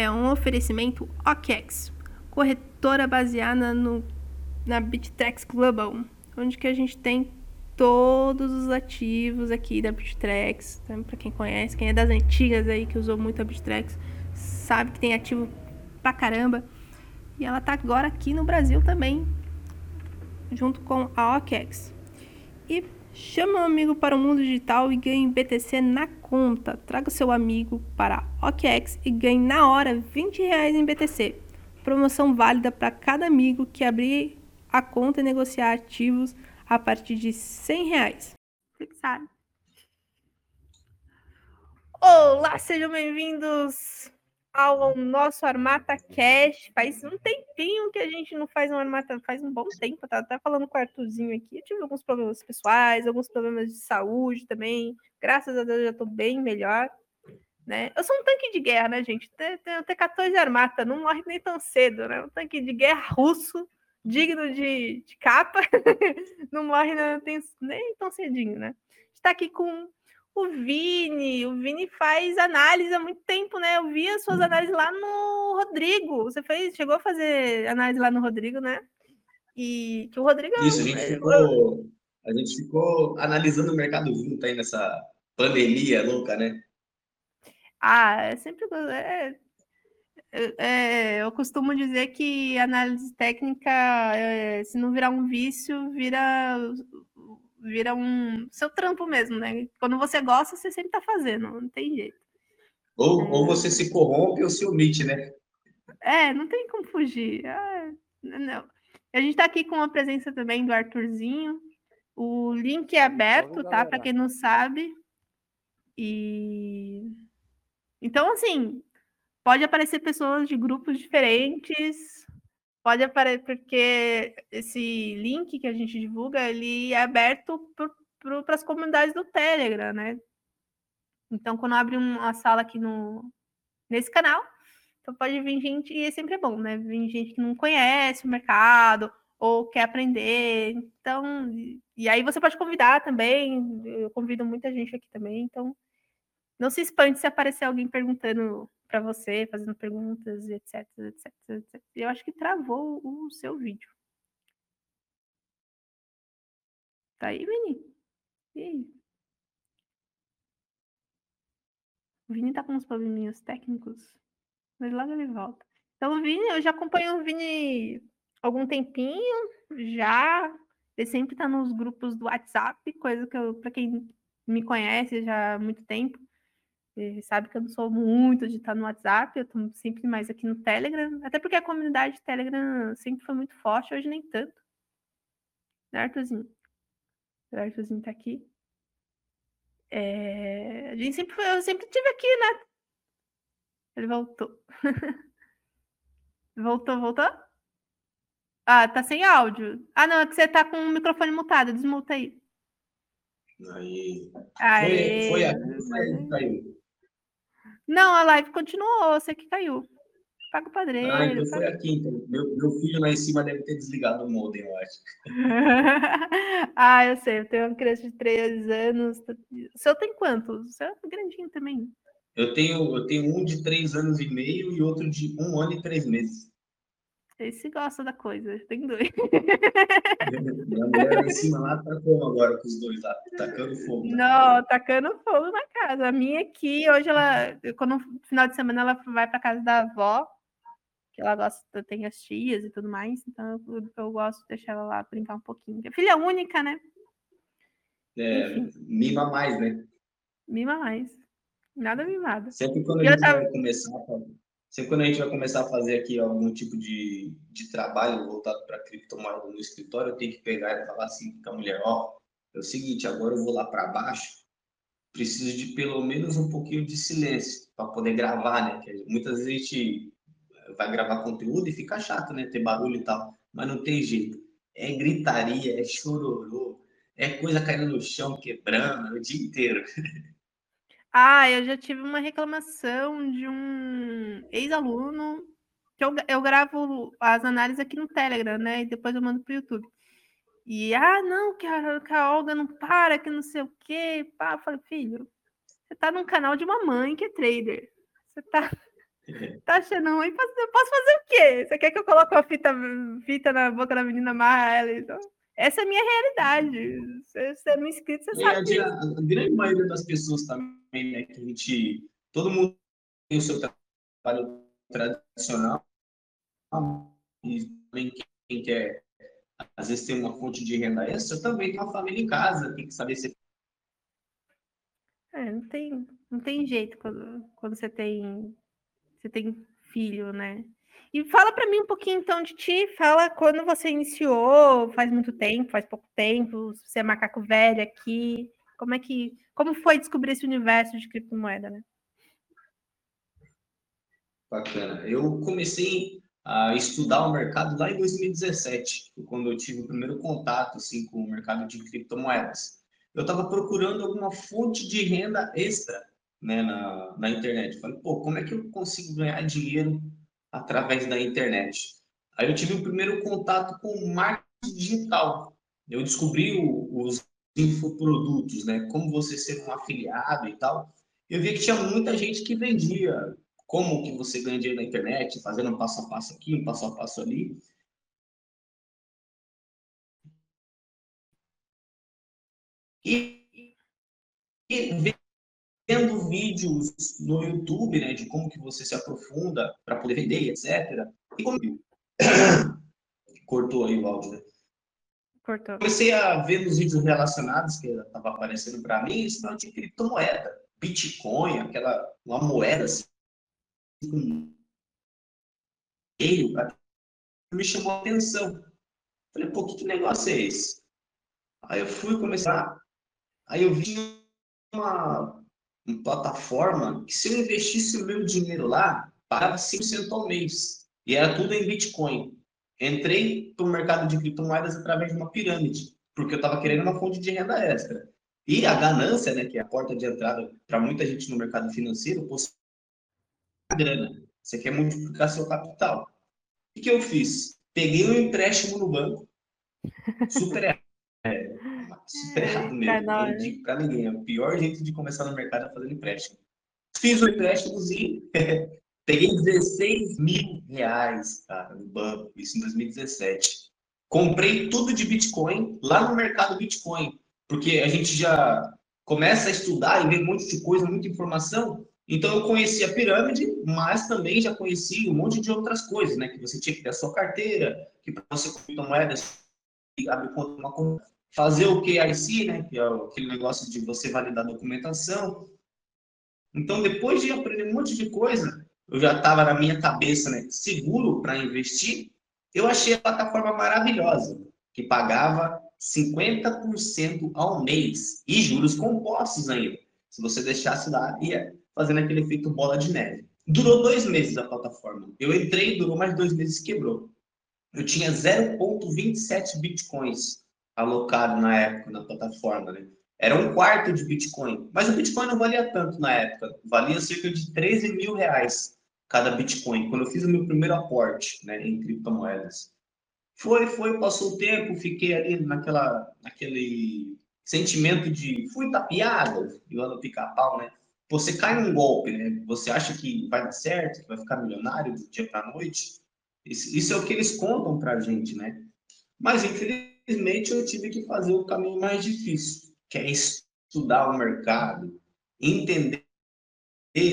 é um oferecimento OKEx, corretora baseada no, na Bittrex Global, onde que a gente tem todos os ativos aqui da Bittrex. Então, para quem conhece, quem é das antigas aí que usou muito a Bittrex, sabe que tem ativo pra caramba. E ela tá agora aqui no Brasil também, junto com a OKEx. E chama um amigo para o mundo digital e ganhe BTC na conta. Traga seu amigo para OKEx e ganhe na hora 20 reais em BTC. Promoção válida para cada amigo que abrir a conta e negociar ativos a partir de 100 reais. Fixado. Olá, sejam bem-vindos ao nosso Armata Cash. Faz um tempinho que a gente não faz um Armata, faz um bom tempo. Tá até falando com o Arthurzinho aqui. Eu tive alguns problemas pessoais, alguns problemas de saúde também. Graças a Deus já tô bem melhor. Né? Eu sou um tanque de guerra, né, gente? Tenho 14 Armata, não morre nem tão cedo, né? Um tanque de guerra russo, digno de, de capa, não morre nem tão cedinho, né? Está aqui com o Vini. O Vini faz análise há muito tempo, né? Eu vi as suas análises lá no Rodrigo. Você fez, chegou a fazer análise lá no Rodrigo, né? E que o Rodrigo. É Isso, a gente ficou, a gente ficou analisando o mercado junto aí nessa pandemia louca, né? Ah, é sempre. É, é, é, eu costumo dizer que análise técnica, é, se não virar um vício, vira vira um seu trampo mesmo, né? Quando você gosta, você sempre tá fazendo, não tem jeito. Ou, é... ou você se corrompe ou se omite, né? É, não tem como fugir. Ah, não. A gente tá aqui com a presença também do Arthurzinho. O link é aberto, tá? Para quem não sabe. E então, assim, pode aparecer pessoas de grupos diferentes, Pode aparecer, porque esse link que a gente divulga, ele é aberto para as comunidades do Telegram, né? Então, quando abre uma sala aqui no, nesse canal, então pode vir gente, e é sempre bom, né? Vir gente que não conhece o mercado ou quer aprender. Então, e aí você pode convidar também. Eu convido muita gente aqui também. Então, não se espante se aparecer alguém perguntando para você, fazendo perguntas, etc, etc, etc. Eu acho que travou o seu vídeo. Tá aí, Vini? E aí? O Vini tá com uns probleminhas técnicos, mas logo ele volta. Então, o Vini, eu já acompanho o Vini algum tempinho, já. Ele sempre tá nos grupos do WhatsApp, coisa que eu, para quem me conhece já há muito tempo, ele sabe que eu não sou muito de estar no WhatsApp, eu estou sempre mais aqui no Telegram, até porque a comunidade Telegram sempre foi muito forte, hoje nem tanto. Né, Arthurzinho? O Arthurzinho tá aqui. É... A gente sempre foi, eu sempre tive aqui, né? Ele voltou. voltou, voltou? Ah, tá sem áudio. Ah, não, é que você tá com o microfone mutado, desmuta aí. Aí. Aê. Foi, foi caiu. Não, a live continuou, você que caiu. Paga o padrinho. Ah, então foi aqui, então. Meu, meu filho lá em cima deve ter desligado o modem, eu acho. ah, eu sei, eu tenho uma criança de 3 anos. O seu tem quantos? O seu é grandinho também. Eu tenho, eu tenho um de 3 anos e meio e outro de um ano e três meses. Esse gosta da coisa, tem dois. Minha mulher em cima lá tá como agora com os dois lá, tacando fogo. Não, tacando fogo na casa. A minha aqui, hoje ela, quando no final de semana ela vai para casa da avó, que ela gosta, tem as tias e tudo mais, então eu, eu gosto de deixar ela lá brincar um pouquinho. É filha única, né? É, mima mais, né? Mima mais. Nada mimada. Sempre quando a gente tava... vai começar a Sempre quando a gente vai começar a fazer aqui algum tipo de, de trabalho voltado para criptomoeda no escritório, eu tenho que pegar e falar assim com a mulher, ó, é o seguinte, agora eu vou lá para baixo, preciso de pelo menos um pouquinho de silêncio para poder gravar, né? Que muitas vezes a gente vai gravar conteúdo e fica chato, né? Ter barulho e tal, mas não tem jeito. É gritaria, é chororô, é coisa caindo no chão, quebrando o dia inteiro. Ah, eu já tive uma reclamação de um ex-aluno que eu, eu gravo as análises aqui no Telegram, né? E depois eu mando para o YouTube. E, ah, não, que a, que a Olga não para, que não sei o quê. Pá, eu falei, filho, você tá num canal de uma mãe que é trader. Você tá. Tá achando ruim? Posso, posso fazer o quê? Você quer que eu coloque uma fita, fita na boca da menina amarra ela? Então? Essa é a minha realidade. Você, você é inscrito, você sabe. A, a, a, grande maioria das pessoas também, né, que a gente. Todo mundo tem o seu trabalho tradicional. E também quem quer, às vezes, ter uma fonte de renda extra, também tem uma família em casa, tem que saber se. É, não tem, não tem jeito quando, quando você tem você tem filho, né? E fala para mim um pouquinho então de ti, fala quando você iniciou, faz muito tempo, faz pouco tempo, você é macaco velho aqui, como é que, como foi descobrir esse universo de criptomoeda, né? Bacana. Eu comecei a estudar o mercado lá em 2017, quando eu tive o primeiro contato assim com o mercado de criptomoedas. Eu estava procurando alguma fonte de renda extra né, na, na internet. Falei, pô, como é que eu consigo ganhar dinheiro através da internet? Aí eu tive o primeiro contato com marketing digital. Eu descobri o, os infoprodutos, né, como você ser um afiliado e tal. Eu vi que tinha muita gente que vendia como que você ganha dinheiro na internet, fazendo um passo a passo aqui, um passo a passo ali. E, e vendo vídeos no YouTube, né, de como que você se aprofunda para poder vender, etc. E como cortou aí o áudio, né? Cortou. Comecei a ver nos vídeos relacionados que estava aparecendo para mim, esse tal de criptomoeda, Bitcoin, aquela uma moeda assim, com meio, me chamou a atenção. Falei, pô, que, que negócio é esse? Aí eu fui começar, aí eu vi uma uma plataforma que se eu investisse o meu dinheiro lá, pagava 5% ao mês. E era tudo em Bitcoin. Entrei para o mercado de criptomoedas através de uma pirâmide, porque eu estava querendo uma fonte de renda extra. E a ganância, né, que é a porta de entrada para muita gente no mercado financeiro, possui grana. Você quer multiplicar seu capital. O que eu fiz? Peguei um empréstimo no banco, super super errado mesmo. Não digo pra ninguém. É o pior jeito de começar no mercado é fazendo empréstimo. Fiz um empréstimozinho, peguei 16 mil reais, cara, no banco, isso em 2017. Comprei tudo de Bitcoin lá no mercado Bitcoin, porque a gente já começa a estudar e ver um monte de coisa, muita informação. Então eu conheci a pirâmide, mas também já conheci um monte de outras coisas, né? Que você tinha que ter a sua carteira, que para você comprar moedas, abrir conta uma conta fazer o KIC, né, que é aquele negócio de você validar a documentação. Então, depois de aprender um monte de coisa, eu já estava na minha cabeça, né, seguro para investir. Eu achei a plataforma maravilhosa, que pagava 50% ao mês e juros compostos ainda. Se você deixasse lá, ia fazendo aquele efeito bola de neve. Durou dois meses a plataforma. Eu entrei, durou mais dois meses e quebrou. Eu tinha 0,27 bitcoins alocado na época na plataforma, né? Era um quarto de Bitcoin. Mas o Bitcoin não valia tanto na época. Valia cerca de 13 mil reais cada Bitcoin, quando eu fiz o meu primeiro aporte né, em criptomoedas. Foi, foi, passou o tempo, fiquei ali naquela, naquele sentimento de fui tapeado, igual no pica-pau, né? Você cai num golpe, né? Você acha que vai dar certo, que vai ficar milionário do dia para noite. Isso, isso é o que eles contam para gente, né? Mas, infelizmente, Infelizmente, eu tive que fazer o caminho mais difícil, que é estudar o mercado, entender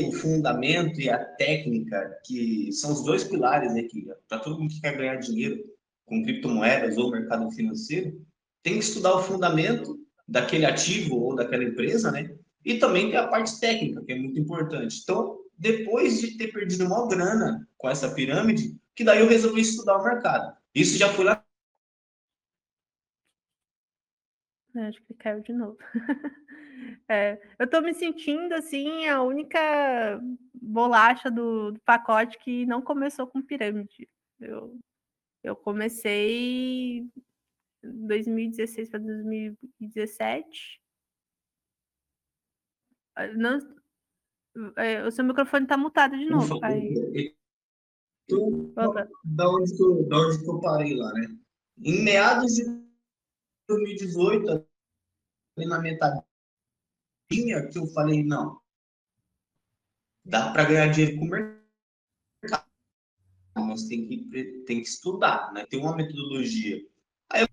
o fundamento e a técnica, que são os dois pilares né, que para todo mundo que quer ganhar dinheiro com criptomoedas ou mercado financeiro, tem que estudar o fundamento daquele ativo ou daquela empresa, né? E também tem a parte técnica, que é muito importante. Então, depois de ter perdido uma grana com essa pirâmide, que daí eu resolvi estudar o mercado. Isso já foi lá Acho que caiu de novo. É, eu estou me sentindo assim a única bolacha do, do, pacote que não começou com pirâmide. Eu, eu comecei em 2016 para 2017. Não, é, o seu microfone está mutado de novo, pai. Então, da onde, eu, da onde eu parei lá, né? Em meados de 2018, na metadinha, que eu falei, não, dá para ganhar dinheiro com o mercado. mas tem que, tem que estudar, né? Tem uma metodologia. Aí eu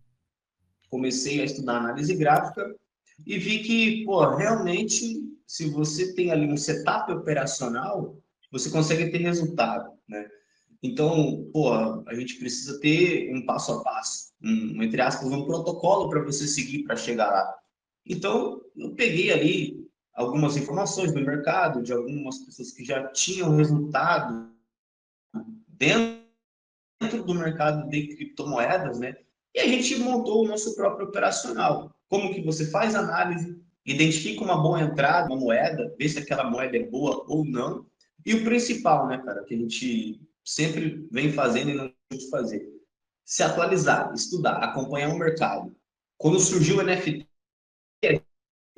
comecei a estudar análise gráfica e vi que, pô, realmente, se você tem ali um setup operacional, você consegue ter resultado, né? Então, pô, a gente precisa ter um passo a passo, um, entre aspas, um protocolo para você seguir para chegar lá. Então, eu peguei ali algumas informações do mercado, de algumas pessoas que já tinham resultado dentro do mercado de criptomoedas, né? E a gente montou o nosso próprio operacional. Como que você faz análise, identifica uma boa entrada, uma moeda, vê se aquela moeda é boa ou não. E o principal, né, cara, que a gente sempre vem fazendo e não pode fazer, se atualizar, estudar, acompanhar o mercado. Quando surgiu o NFT,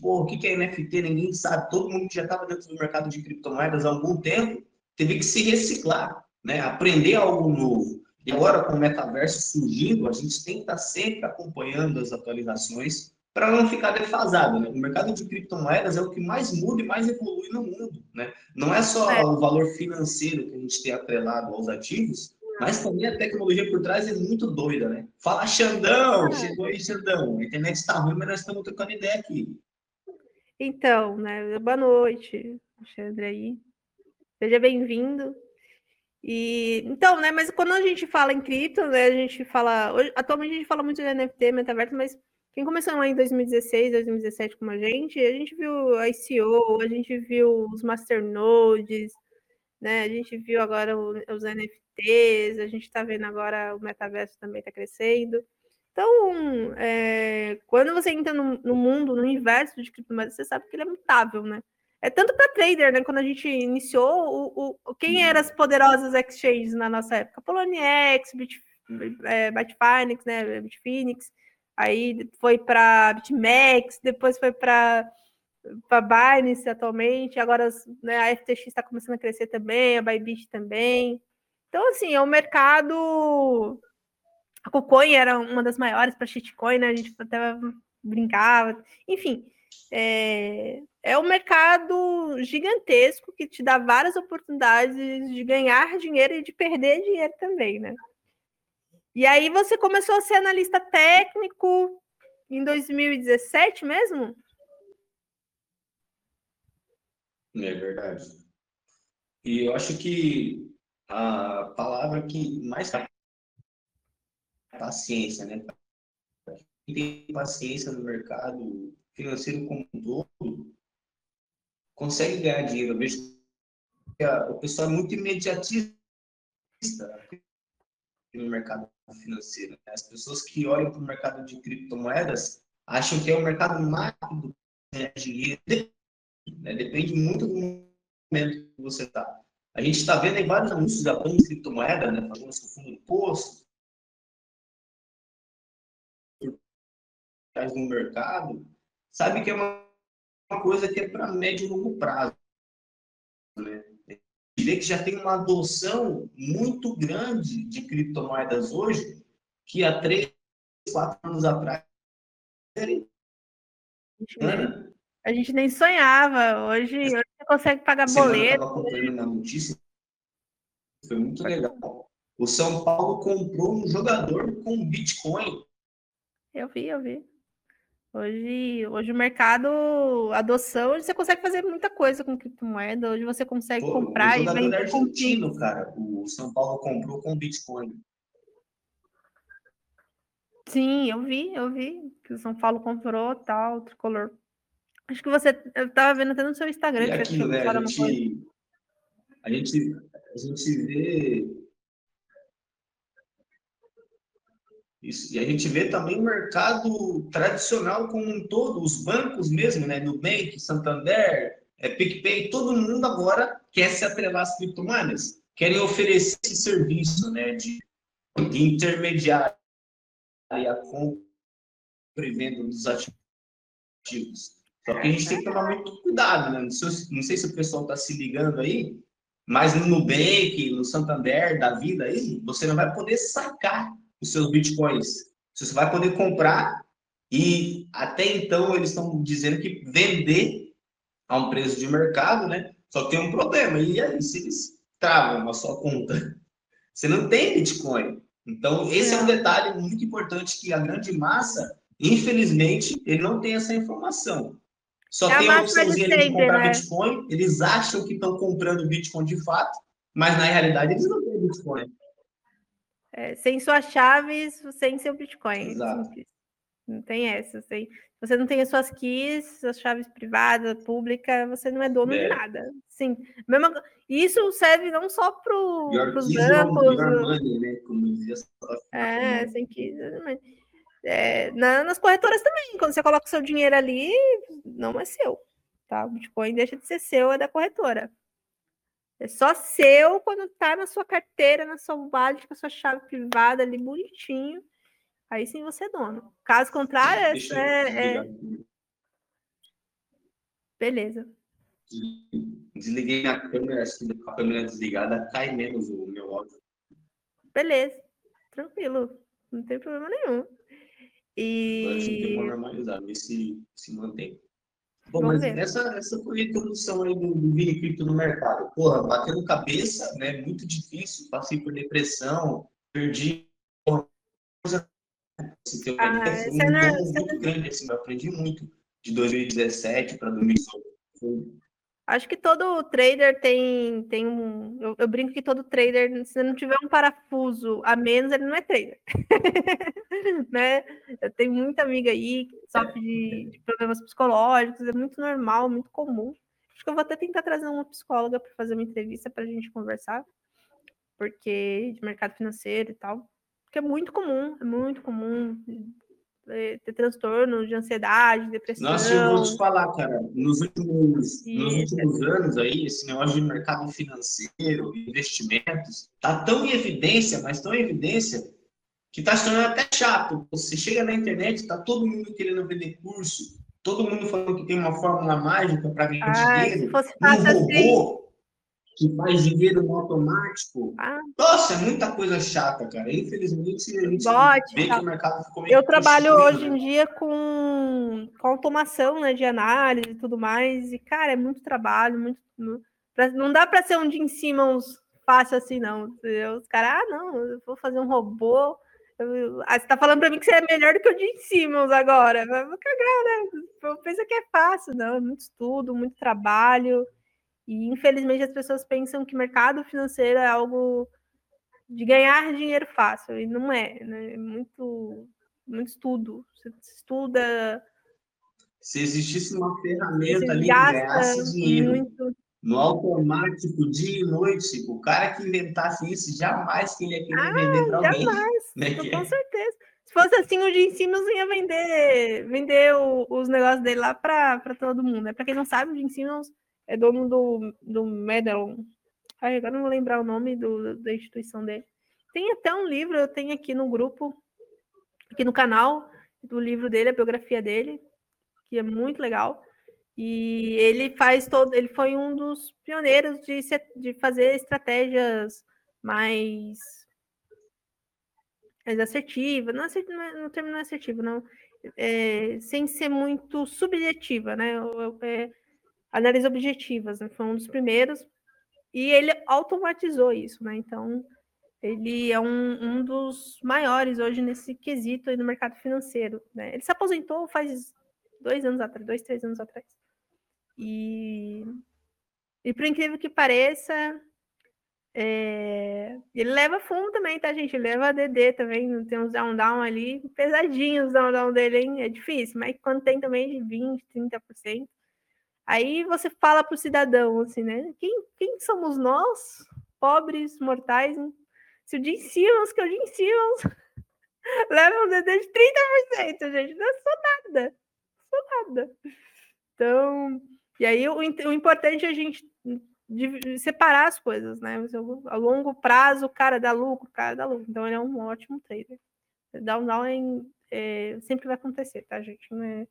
pô, o que é NFT? Ninguém sabe. Todo mundo que já estava dentro do mercado de criptomoedas há algum tempo teve que se reciclar, né? aprender algo novo. E agora, com o metaverso surgindo, a gente tem que estar sempre acompanhando as atualizações para não ficar defasado. Né? O mercado de criptomoedas é o que mais muda e mais evolui no mundo. Né? Não é só é. o valor financeiro que a gente tem atrelado aos ativos, mas também a tecnologia por trás é muito doida, né? Fala, Xandão! É. Chegou aí, Xandão. A internet está ruim, mas nós estamos trocando ideia aqui. Então, né? Boa noite, Alexandre aí. Seja bem-vindo. E então, né? Mas quando a gente fala em cripto, né? A gente fala. Hoje, atualmente a gente fala muito de NFT, metaverso, mas quem começou lá em 2016, 2017 como a gente, a gente viu a ICO, a gente viu os masternodes, né? A gente viu agora os NFTs, a gente está vendo agora o metaverso também está crescendo. Então, é, quando você entra no, no, mundo, no universo de criptomoedas, você sabe que ele é mutável, né? É tanto para trader, né? Quando a gente iniciou, o, o, quem eram as poderosas exchanges na nossa época? Poloniex, Bit, é, Bitfinex, né? Bitfinex, aí foi para BitMEX, depois foi para para Binance atualmente, agora né, a FTX está começando a crescer também, a Bybit também. Então, assim, é um mercado a KuCoin era uma das maiores para shitcoin, né? A gente até brincava. Enfim, é, é um mercado gigantesco que te dá várias oportunidades de ganhar dinheiro e de perder dinheiro também, né? E aí você começou a ser analista técnico em 2017 mesmo? É verdade. E eu acho que a palavra que mais paciência, né? Quem tem paciência no mercado financeiro como um todo consegue ganhar dinheiro. Eu vejo que o pessoal é muito imediatista no mercado financeiro. Né? As pessoas que olham para o mercado de criptomoedas acham que é o mercado rápido de dinheiro. Né? Depende muito do momento que você está. A gente está vendo aí vários anúncios da banca de criptomoeda, né? Falando sobre fundo do posto, no mercado, sabe que é uma coisa que é para médio e longo prazo. Né? Vê que já tem uma adoção muito grande de criptomoedas hoje, que há três, quatro anos atrás a gente nem sonhava. Hoje, hoje você consegue pagar boleto. Eu acompanhando uma notícia, foi muito legal. O São Paulo comprou um jogador com Bitcoin. Eu vi, eu vi. Hoje, hoje o mercado, adoção, hoje você consegue fazer muita coisa com criptomoeda. Hoje você consegue Pô, comprar e vender argentino, com cara. O São Paulo comprou com Bitcoin. Sim, eu vi, eu vi que o São Paulo comprou tal, tricolor. Acho que você, eu tava vendo até no seu Instagram. E aquilo, né? A gente, a gente, a gente vê Isso. E a gente vê também o mercado tradicional como um todo, os bancos mesmo, né? Nubank, Santander, é, PicPay, todo mundo agora quer se atrelar às criptomoedas, querem oferecer esse serviço né, de, de intermediário a compra e venda dos ativos. Só que a gente tem que tomar muito cuidado, né? Não sei, não sei se o pessoal está se ligando aí, mas no Nubank, no Santander da vida aí, você não vai poder sacar os seus bitcoins. Você vai poder comprar e até então eles estão dizendo que vender a um preço de mercado, né? Só tem um problema. E aí, se eles travam a sua conta Você não tem Bitcoin. Então, esse é. é um detalhe muito importante que a grande massa, infelizmente, ele não tem essa informação. Só é tem a opçãozinha de, de comprar né? Bitcoin, eles acham que estão comprando Bitcoin de fato, mas na realidade eles não têm Bitcoin. É, sem suas chaves, sem seu Bitcoin. Exato. Não tem essa. Sem... Você não tem as suas keys, suas chaves privadas, públicas, você não é dono é. de nada. Sim. Mesmo... Isso serve não só para os bancos. Money, né? Como dizia é, sem keys. É, nas corretoras também, quando você coloca o seu dinheiro ali, não é seu. Tá? O Bitcoin deixa de ser seu, é da corretora. É só seu quando tá na sua carteira, na sua wallet, com a sua chave privada ali bonitinho. Aí sim você é dono. Caso contrário, é, é... Beleza. Desliguei a câmera, com a câmera desligada, cai menos o meu áudio. Beleza. Tranquilo. Não tem problema nenhum. E. Acho que normalizar, ver se se mantém. Bom, Vamos mas ver. essa, essa foi a introdução aí do, do Vini Cripto no mercado. Porra, batendo cabeça, né? Muito difícil, passei por depressão, perdi. Você tem ah, um é muito grande, assim, eu aprendi muito de 2017 para 2018. Acho que todo trader tem, tem um. Eu, eu, brinco que todo trader, se não tiver um parafuso a menos, ele não é trader. né? Eu tenho muita amiga aí que sofre de, de, problemas psicológicos, é muito normal, muito comum. Acho que eu vou até tentar trazer uma psicóloga para fazer uma entrevista para a gente conversar, porque de mercado financeiro e tal. Porque é muito comum, é muito comum ter transtorno de ansiedade, depressão. Nossa, eu vou te falar, cara, nos últimos, nos últimos anos aí, esse negócio de mercado financeiro, investimentos, tá tão em evidência, mas tão em evidência, que tá se tornando até chato. Você chega na internet, tá todo mundo querendo vender curso, todo mundo falando que tem uma fórmula mágica para ganhar ah, dinheiro. Se fosse fácil um robô, assim que faz dinheiro no automático. Ah. Nossa, é muita coisa chata, cara. Infelizmente, a gente Bote, vê tá. que o mercado ficou meio Eu trabalho hoje né? em dia com, com automação né, de análise e tudo mais. E, cara, é muito trabalho, muito. Não dá para ser um cima uns fácil assim, não. Os caras, ah, não, eu vou fazer um robô. Eu, ah, você tá falando para mim que você é melhor do que o de Simmons agora. Vou cagar, né? Eu penso que é fácil, não. É muito estudo, muito trabalho. E infelizmente as pessoas pensam que mercado financeiro é algo de ganhar dinheiro fácil, e não é, né? É muito, muito estudo. Você estuda. Se existisse uma ferramenta ali que ganhasse dinheiro muito... no automático, dia e noite, o cara que inventasse isso, jamais que ele ia querer ah, vender para alguém. Jamais, né? com certeza. Se fosse assim, o Jim Simmons ia vender, vender o, os negócios dele lá para todo mundo. Né? Para quem não sabe, o Jim Simmons é dono do, do Medal. Ai, agora não vou lembrar o nome do, da instituição dele. Tem até um livro, eu tenho aqui no grupo, aqui no canal, do livro dele, a biografia dele, que é muito legal. E ele faz todo, ele foi um dos pioneiros de, de fazer estratégias mais, mais assertivas, não, assert, não, termo não é assertivo, não, é, sem ser muito subjetiva, né? É, análise objetivas, né? foi um dos primeiros, e ele automatizou isso, né? Então, ele é um, um dos maiores hoje nesse quesito aí no mercado financeiro. Né? Ele se aposentou faz dois anos atrás, dois, três anos atrás. E, e por incrível que pareça, é, ele leva fundo também, tá, gente? Ele leva DD também, tem uns down-down ali, pesadinhos os down-down dele, hein? É difícil, mas quando tem também de 20%, 30%, Aí você fala para o cidadão, assim, né? Quem, quem somos nós, pobres, mortais? Hein? Se o Jim Simmons, que é o Jim Simmons, leva um DD de 30%, gente, não é só nada. Só nada. Então, e aí o, o importante é a gente separar as coisas, né? A longo prazo, o cara dá lucro, o cara dá lucro. Então, ele é um ótimo trader. Down, down é, sempre vai acontecer, tá, gente? Não é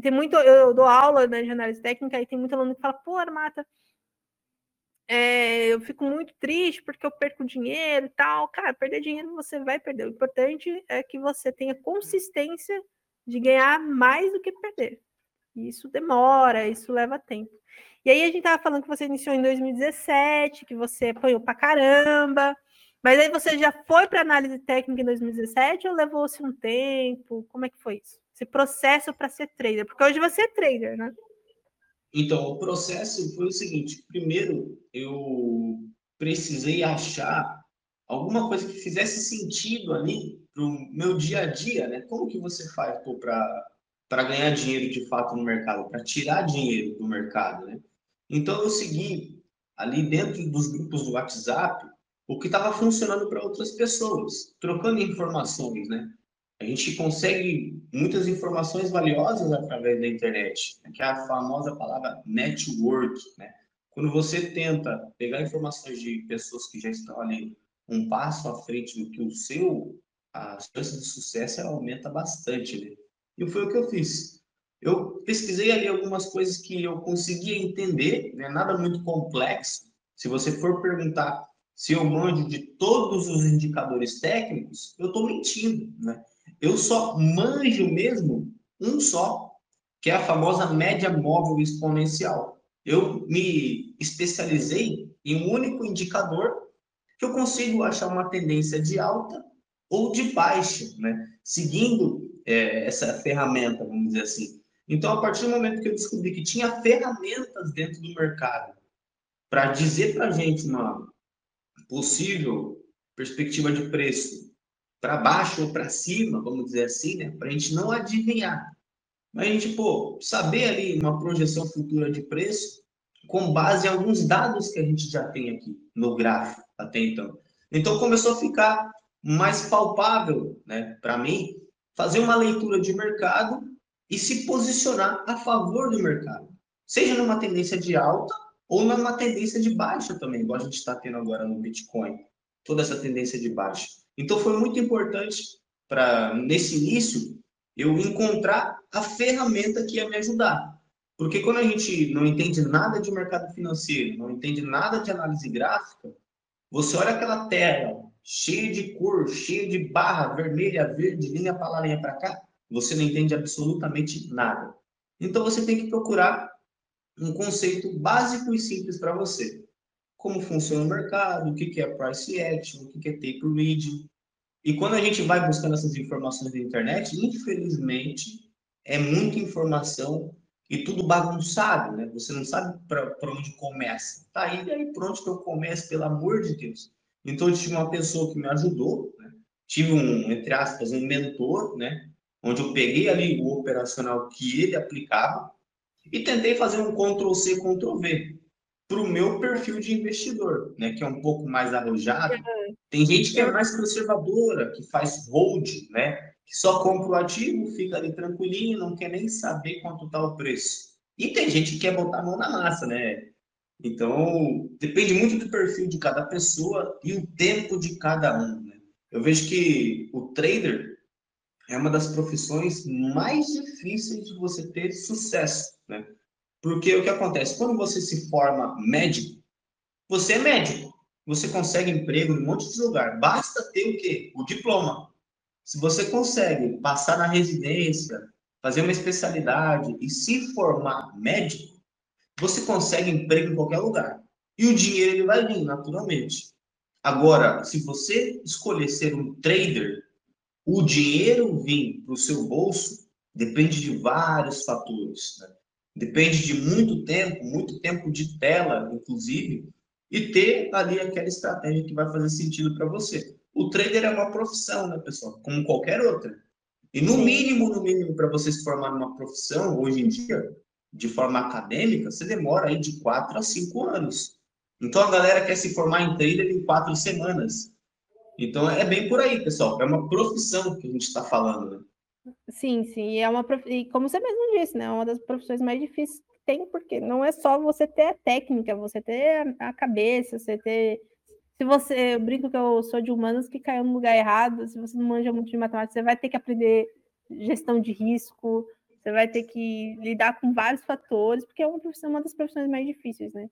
tem muito, eu dou aula né, de análise técnica e tem muito aluno que fala, pô, Armata, é, eu fico muito triste porque eu perco dinheiro e tal. Cara, perder dinheiro você vai perder. O importante é que você tenha consistência de ganhar mais do que perder. Isso demora, isso leva tempo. E aí a gente tava falando que você iniciou em 2017, que você apanhou pra caramba, Mas aí você já foi para análise técnica em 2017 ou levou-se um tempo? Como é que foi isso? Esse processo para ser trader? Porque hoje você é trader, né? Então, o processo foi o seguinte: primeiro, eu precisei achar alguma coisa que fizesse sentido ali para o meu dia a dia, né? Como que você faz para ganhar dinheiro de fato no mercado, para tirar dinheiro do mercado, né? Então, eu segui ali dentro dos grupos do WhatsApp o que estava funcionando para outras pessoas, trocando informações, né? A gente consegue muitas informações valiosas através da internet, né? que é a famosa palavra network, né? Quando você tenta pegar informações de pessoas que já estão ali um passo à frente do que o seu, a chance de sucesso aumenta bastante, né? E foi o que eu fiz. Eu pesquisei ali algumas coisas que eu conseguia entender, né? nada muito complexo. Se você for perguntar se eu manjo de todos os indicadores técnicos, eu estou mentindo, né? Eu só manjo mesmo um só, que é a famosa média móvel exponencial. Eu me especializei em um único indicador que eu consigo achar uma tendência de alta ou de baixa, né? Seguindo é, essa ferramenta, vamos dizer assim. Então, a partir do momento que eu descobri que tinha ferramentas dentro do mercado para dizer para a gente uma possível perspectiva de preço para baixo ou para cima, vamos dizer assim, né? Para a gente não adivinhar. Mas a gente, pô, saber ali uma projeção futura de preço com base em alguns dados que a gente já tem aqui no gráfico até então. Então começou a ficar mais palpável, né, para mim, fazer uma leitura de mercado e se posicionar a favor do mercado, seja numa tendência de alta ou numa tendência de baixa também, igual a gente está tendo agora no Bitcoin, toda essa tendência de baixa. Então foi muito importante para nesse início eu encontrar a ferramenta que ia me ajudar. Porque quando a gente não entende nada de mercado financeiro, não entende nada de análise gráfica, você olha aquela tela cheia de cor, cheia de barra vermelha, verde, linha para lá, linha para cá, você não entende absolutamente nada. Então você tem que procurar um conceito básico e simples para você. Como funciona o mercado, o que é price action, o que é tape reading. E quando a gente vai buscando essas informações na internet, infelizmente, é muita informação e tudo bagunçado, né? Você não sabe para onde começa. Tá aí, aí por onde que eu começo, pelo amor de Deus. Então, eu tive uma pessoa que me ajudou, né? tive um, entre aspas, um mentor, né? Onde eu peguei ali o operacional que ele aplicava e tentei fazer um Ctrl C, Ctrl V para o meu perfil de investidor, né, que é um pouco mais arrojado. Tem gente que é mais conservadora, que faz hold, né, que só compra o ativo, fica ali tranquilinho, não quer nem saber quanto está o preço. E tem gente que quer botar a mão na massa, né? Então, depende muito do perfil de cada pessoa e o tempo de cada um. Né? Eu vejo que o trader é uma das profissões mais difíceis de você ter sucesso, né? Porque o que acontece? Quando você se forma médico, você é médico. Você consegue emprego em um monte de lugar. Basta ter o quê? O diploma. Se você consegue passar na residência, fazer uma especialidade e se formar médico, você consegue emprego em qualquer lugar. E o dinheiro ele vai vir, naturalmente. Agora, se você escolher ser um trader, o dinheiro vir para o seu bolso depende de vários fatores. Né? Depende de muito tempo, muito tempo de tela, inclusive, e ter ali aquela estratégia que vai fazer sentido para você. O trader é uma profissão, né, pessoal? Como qualquer outra. E no mínimo, no mínimo, para você se formar numa profissão, hoje em dia, de forma acadêmica, você demora aí de quatro a cinco anos. Então a galera quer se formar em trader em quatro semanas. Então é bem por aí, pessoal. É uma profissão que a gente está falando. Né? Sim, sim. E é uma prof... e como você mesmo disse, né? É uma das profissões mais difíceis que tem, porque não é só você ter a técnica, você ter a cabeça, você ter. Se você. Eu brinco que eu sou de humanos que caiu no lugar errado, se você não manja muito de matemática, você vai ter que aprender gestão de risco, você vai ter que lidar com vários fatores, porque é uma profissão, uma das profissões mais difíceis, né?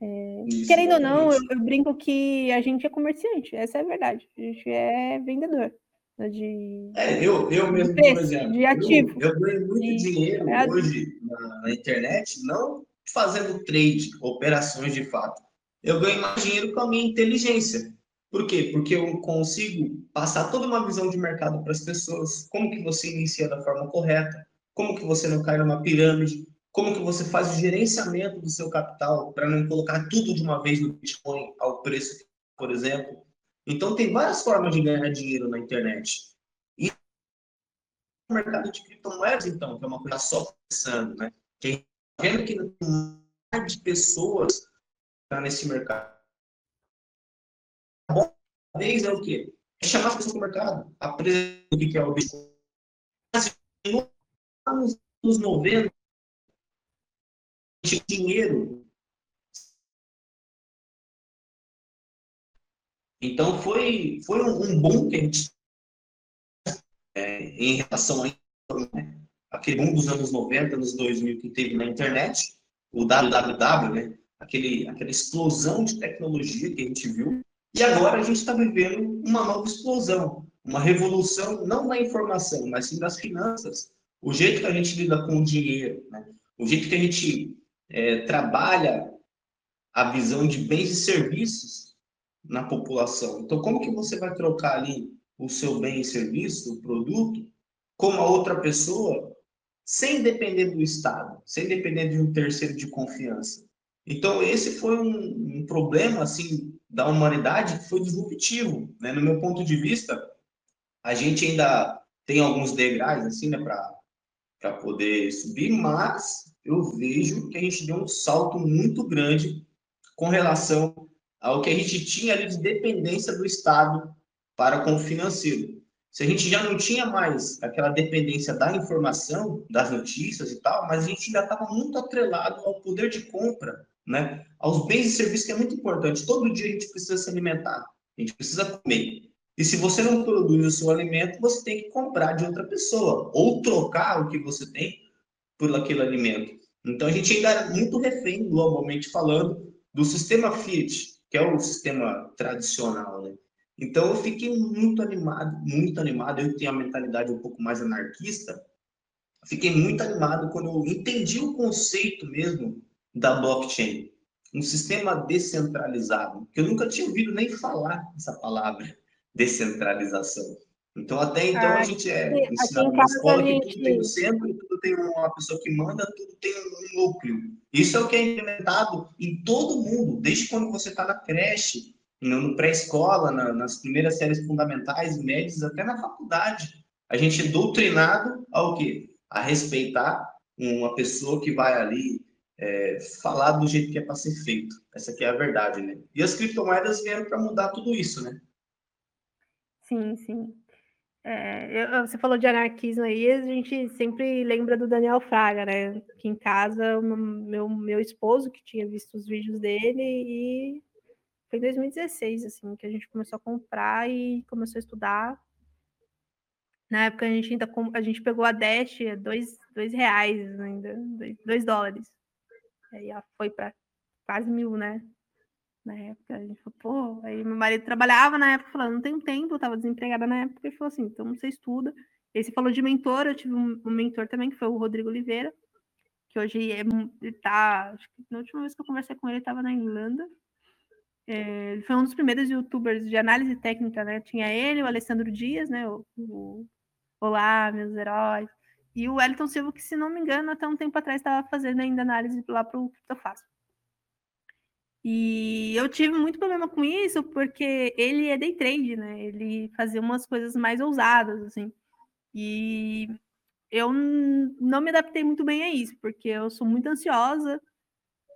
É, Isso, querendo ou não, eu, eu, brinco que a gente é comerciante, essa é a verdade. A gente é vendedor. Né, de, é, eu, eu mesmo, preço, por exemplo, de ativo. Eu, eu ganho muito de, dinheiro é, hoje na, na, internet, não fazendo trade, operações de fato. Eu ganho mais dinheiro com a minha inteligência. Por quê? Porque eu consigo passar toda uma visão de mercado para as pessoas, como que você inicia da forma correta, como que você não cai numa pirâmide, como que você faz o gerenciamento do seu capital para não colocar tudo de uma vez no Bitcoin ao preço, por exemplo. Então tem várias formas de ganhar dinheiro na internet. E o mercado de criptomoedas, então, que é uma coisa só começando, né? Que vendo que tem de pessoas tá nesse mercado. A bom vez é o quê? É chamar as pessoas para o mercado, apresentar o que é o Bitcoin. Nos anos 90, dinheiro. Então foi, foi um, um boom que a gente é, em relação a né? aquele boom dos anos 90, anos 2000 que teve na internet, o www, né? Aquele, aquela explosão de tecnologia que a gente viu. E agora a gente está vivendo uma nova explosão, uma revolução não da informação, mas sim das finanças. O jeito que a gente lida com o dinheiro, né? o jeito que a gente é, trabalha a visão de bens e serviços na população. Então, como que você vai trocar ali o seu bem e serviço, o produto, com uma outra pessoa, sem depender do Estado, sem depender de um terceiro de confiança? Então, esse foi um, um problema assim da humanidade que foi disruptivo, né? No meu ponto de vista, a gente ainda tem alguns degraus assim, né, para poder subir, mas eu vejo que a gente deu um salto muito grande com relação ao que a gente tinha ali de dependência do Estado para com o financeiro. Se a gente já não tinha mais aquela dependência da informação, das notícias e tal, mas a gente ainda estava muito atrelado ao poder de compra, né? aos bens e serviços, que é muito importante. Todo dia a gente precisa se alimentar, a gente precisa comer. E se você não produz o seu alimento, você tem que comprar de outra pessoa, ou trocar o que você tem por aquele alimento. Então a gente ainda era muito refém, globalmente falando, do sistema Fiat, que é o sistema tradicional, né? Então eu fiquei muito animado, muito animado. Eu tenho a mentalidade um pouco mais anarquista. Fiquei muito animado quando eu entendi o conceito mesmo da blockchain, um sistema descentralizado, que eu nunca tinha ouvido nem falar essa palavra, descentralização. Então, até então, ah, a gente é ensinado na escola que tudo tem um centro, tudo tem uma pessoa que manda, tudo tem um núcleo. Isso é o que é implementado em todo mundo, desde quando você está na creche, no pré-escola, na, nas primeiras séries fundamentais, médias, até na faculdade. A gente é doutrinado ao quê? A respeitar uma pessoa que vai ali é, falar do jeito que é para ser feito. Essa aqui é a verdade, né? E as criptomoedas vieram para mudar tudo isso, né? Sim, sim. É, você falou de anarquismo aí, a gente sempre lembra do Daniel Fraga, né? Que em casa, meu, meu esposo, que tinha visto os vídeos dele, e foi em 2016, assim, que a gente começou a comprar e começou a estudar. Na época a gente ainda a gente pegou a Dash a dois, dois reais ainda, dois, dois dólares. Aí foi para quase mil, né? Na época. A gente falou, pô, aí meu marido trabalhava na época, falando, não tenho tempo, eu tava desempregada na época, e falou assim, então você estuda. E você falou de mentor, eu tive um, um, mentor também, que foi o Rodrigo Oliveira, que hoje é, ele tá, acho que na última vez que eu conversei com ele, ele tava na Irlanda. É, ele foi um dos primeiros youtubers de análise técnica, né? Tinha ele, o Alessandro Dias, né? O, o Olá, meus heróis. E o Wellington Silva, que se não me engano, até um tempo atrás estava fazendo ainda análise lá para o Criptofácil. E eu tive muito problema com isso, porque ele é day trade, né? Ele fazia umas coisas mais ousadas, assim. E eu não me adaptei muito bem a isso, porque eu sou muito ansiosa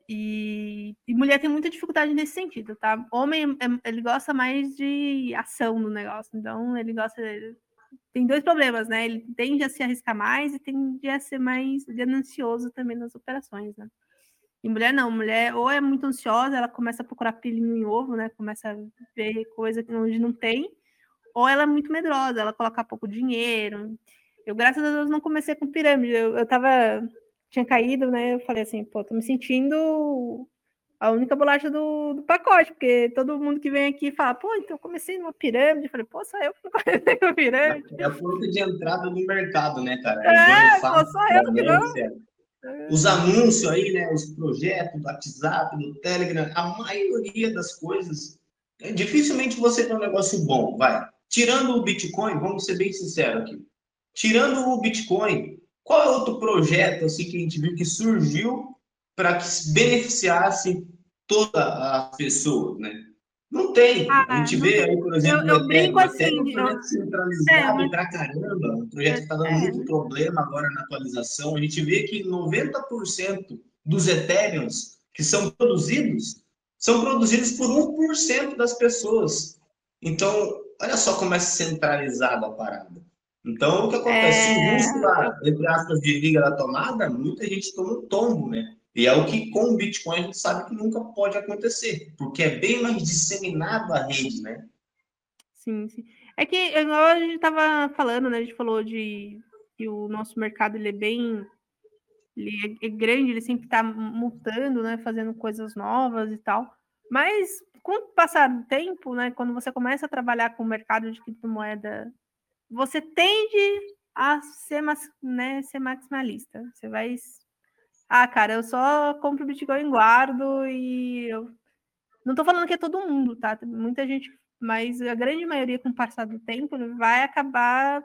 e, e mulher tem muita dificuldade nesse sentido, tá? Homem, é, ele gosta mais de ação no negócio, então ele gosta. Tem dois problemas, né? Ele tende a se arriscar mais e tende a ser mais ganancioso também nas operações, né? E mulher não, mulher ou é muito ansiosa, ela começa a procurar pilinho em ovo, né? Começa a ver coisa que onde não tem, ou ela é muito medrosa, ela coloca pouco dinheiro. Eu, graças a Deus, não comecei com pirâmide. Eu, eu tava. Tinha caído, né? Eu falei assim, pô, tô me sentindo a única bolacha do, do pacote, porque todo mundo que vem aqui fala, pô, então eu comecei numa pirâmide. Eu falei, pô, só eu que comecei com pirâmide. É a porta de entrada do mercado, né, cara? É, é pô, só eu que não. Os anúncios aí, né, os projetos do WhatsApp, do Telegram, a maioria das coisas dificilmente você tem um negócio bom, vai. Tirando o Bitcoin, vamos ser bem sinceros aqui. Tirando o Bitcoin, qual é outro projeto assim que a gente viu que surgiu para que beneficiasse todas as pessoas, né? Não tem. Ah, a gente vê aí, por exemplo, eu, eu brinco assim, um projeto centralizado é, pra caramba, um projeto que está dando é, muito problema agora na atualização. A gente vê que 90% dos Ethereums que são produzidos são produzidos por 1% das pessoas. Então, olha só como é centralizada a parada. Então, o que acontece? É... Se o lá, entre aspas, desliga da tomada, muita gente toma um tombo, né? E é o que com o Bitcoin a gente sabe que nunca pode acontecer, porque é bem mais disseminado a rede, né? Sim, sim. É que a gente estava falando, né? A gente falou de que o nosso mercado ele é bem ele é, é grande, ele sempre está mutando, né? Fazendo coisas novas e tal. Mas com o passar do tempo, né? Quando você começa a trabalhar com o mercado de criptomoeda, você tende a ser, né, ser maximalista. Você vai ah, cara, eu só compro Bitcoin, guardo e eu não tô falando que é todo mundo, tá? Muita gente, mas a grande maioria, com o passar do tempo, vai acabar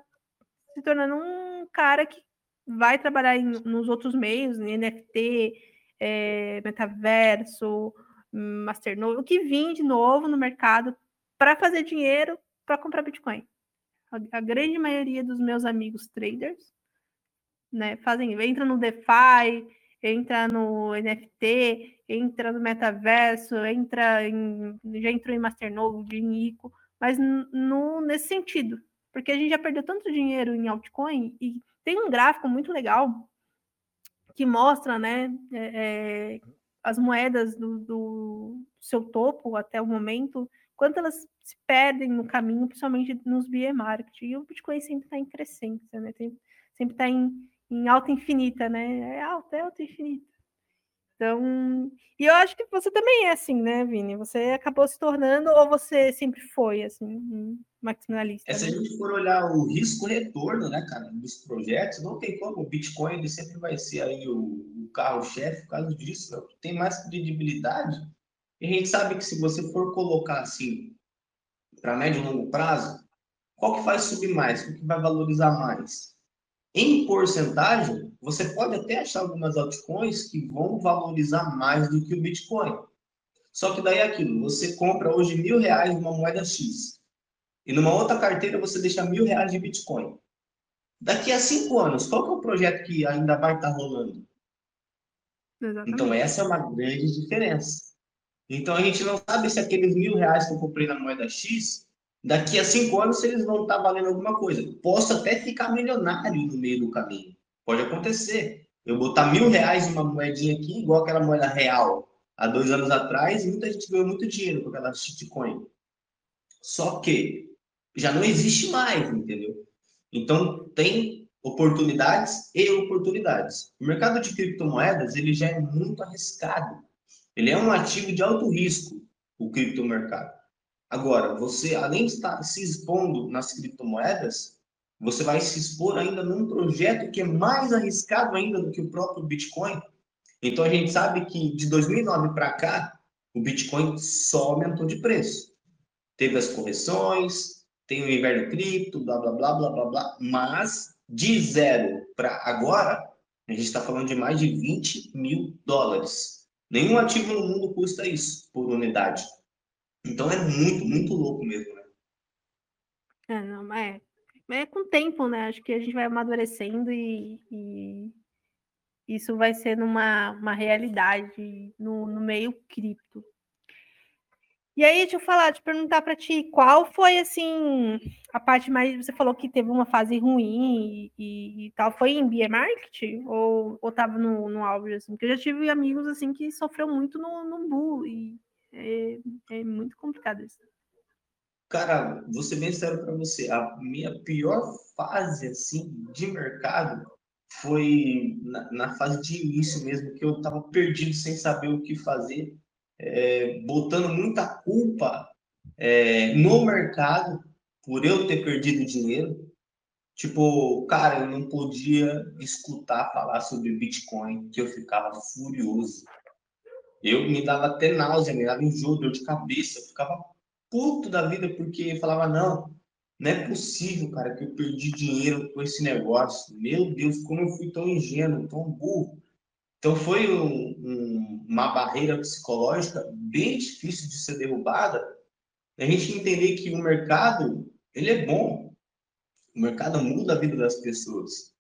se tornando um cara que vai trabalhar em, nos outros meios, em NFT, é, metaverso, Masternode, o que vir de novo no mercado para fazer dinheiro para comprar Bitcoin. A, a, grande maioria dos meus amigos traders, né, fazem, entra no DeFi, entra no NFT, entra no metaverso, entra em, já entrou em Masternode, em ICO, mas no, nesse sentido, porque a gente já perdeu tanto dinheiro em altcoin e tem um gráfico muito legal que mostra, né, é, é, as moedas do, do, seu topo até o momento, quanto elas se perdem no caminho, principalmente nos bear market. E o Bitcoin sempre está em crescência, né? Tem, sempre está em, em alta infinita, né? É alta, é alta infinita. Então, e eu acho que você também é assim, né, Vini? Você acabou se tornando, ou você sempre foi, assim, maximalista? É, se a gente for olhar o risco-retorno, né, cara, dos projetos, não tem como. O Bitcoin ele sempre vai ser aí o, o carro-chefe por causa disso. Né? Tem mais credibilidade. E a gente sabe que se você for colocar assim, para médio e longo prazo, qual que faz subir mais? O que vai valorizar mais? Em porcentagem, você pode até achar algumas altcoins que vão valorizar mais do que o Bitcoin. Só que daí é aquilo, você compra hoje mil reais numa moeda X. E numa outra carteira você deixa mil reais de Bitcoin. Daqui a cinco anos, qual que é o projeto que ainda vai estar rolando? Exatamente. Então essa é uma grande diferença. Então a gente não sabe se aqueles mil reais que eu comprei na moeda X daqui a cinco anos eles vão estar valendo alguma coisa. Posso até ficar milionário no meio do caminho. Pode acontecer. Eu botar mil reais em uma moedinha aqui, igual aquela moeda real, há dois anos atrás, muita gente ganhou muito dinheiro com aquela shitcoin. Só que já não existe mais, entendeu? Então, tem oportunidades e oportunidades. O mercado de criptomoedas, ele já é muito arriscado. Ele é um ativo de alto risco, o criptomercado. Agora, você, além de estar se expondo nas criptomoedas, você vai se expor ainda num projeto que é mais arriscado ainda do que o próprio Bitcoin. Então, a gente sabe que de 2009 para cá, o Bitcoin só aumentou de preço. Teve as correções, tem o inverno cripto, blá, blá, blá, blá, blá, blá. Mas, de zero para agora, a gente está falando de mais de 20 mil dólares. Nenhum ativo no mundo custa isso por unidade. Então é muito, muito louco mesmo, né? É, não, é, é com o tempo, né? Acho que a gente vai amadurecendo e, e isso vai ser uma, uma realidade no, no meio cripto. E aí, deixa eu falar, te perguntar para ti, qual foi assim a parte mais. Você falou que teve uma fase ruim e, e, tal. Foi em beer market ou, ou tava no, no auge, assim? Porque eu já tive amigos assim que sofreu muito no, no bull e é, é muito complicado isso. Cara, ser bem sério para você. A minha pior fase assim de mercado foi na, na, fase de início mesmo, que eu estava perdido sem saber o que fazer, é, botando muita culpa é, no mercado por eu ter perdido dinheiro. Tipo, cara, eu não podia escutar falar sobre Bitcoin, que eu ficava furioso. Eu me dava até náusea, me dava enjoo, dor de cabeça, eu ficava puto da vida porque falava, não, não é possível, cara, que eu perdi dinheiro com esse negócio. Meu Deus, como eu fui tão ingênuo, tão burro. Então foi um, um, uma barreira psicológica bem difícil de ser derrubada. A gente entender que o mercado ele é bom. O mercado muda a vida das pessoas.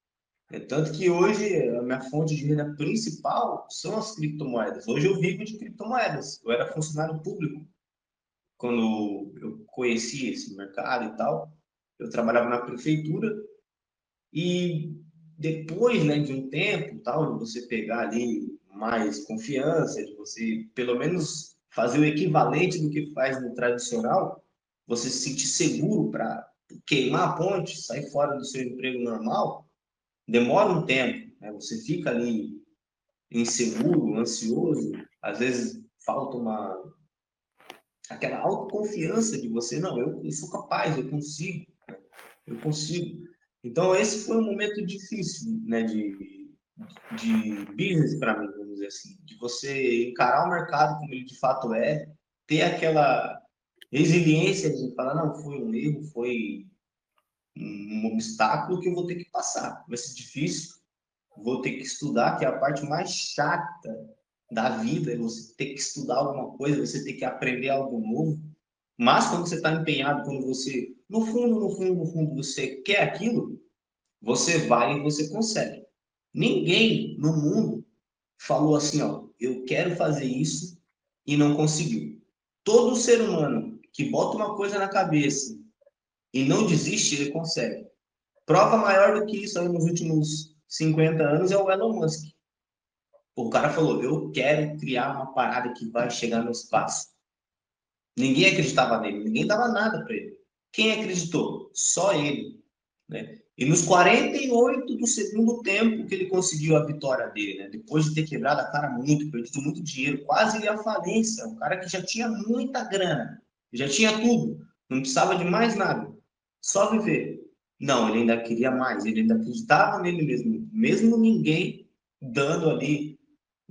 É tanto que hoje a minha fonte de renda principal são as criptomoedas. Hoje eu vivo de criptomoedas. Eu era funcionário público quando eu conheci esse mercado e tal. Eu trabalhava na prefeitura e depois né, de um tempo, tal, de você pegar ali mais confiança, de você pelo menos fazer o equivalente do que faz no tradicional, você se sentir seguro para queimar a ponte, sair fora do seu emprego normal, demora um tempo, né? Você fica ali inseguro, ansioso, às vezes falta uma aquela autoconfiança de você, não, eu, eu sou capaz, eu consigo, eu consigo. Então esse foi um momento difícil, né, de, de business para mim, vamos dizer assim, de você encarar o mercado como ele de fato é, ter aquela resiliência de falar, não, foi um erro, foi um obstáculo que eu vou ter que passar. Vai ser difícil, vou ter que estudar, que é a parte mais chata da vida, é você ter que estudar alguma coisa, você ter que aprender algo novo. Mas quando você está empenhado, quando você, no fundo, no fundo, no fundo, você quer aquilo, você vai e você consegue. Ninguém no mundo falou assim, ó, eu quero fazer isso e não conseguiu. Todo ser humano que bota uma coisa na cabeça e não desiste, ele consegue. Prova maior do que isso aí nos últimos 50 anos é o Elon Musk. O cara falou: Eu quero criar uma parada que vai chegar no espaço. Ninguém acreditava nele, ninguém dava nada para ele. Quem acreditou? Só ele. Né? E nos 48 do segundo tempo que ele conseguiu a vitória dele, né? depois de ter quebrado a cara muito, perdido muito dinheiro, quase ia à falência. Um cara que já tinha muita grana, já tinha tudo, não precisava de mais nada só viver. Não, ele ainda queria mais, ele ainda acreditava nele mesmo, mesmo ninguém dando ali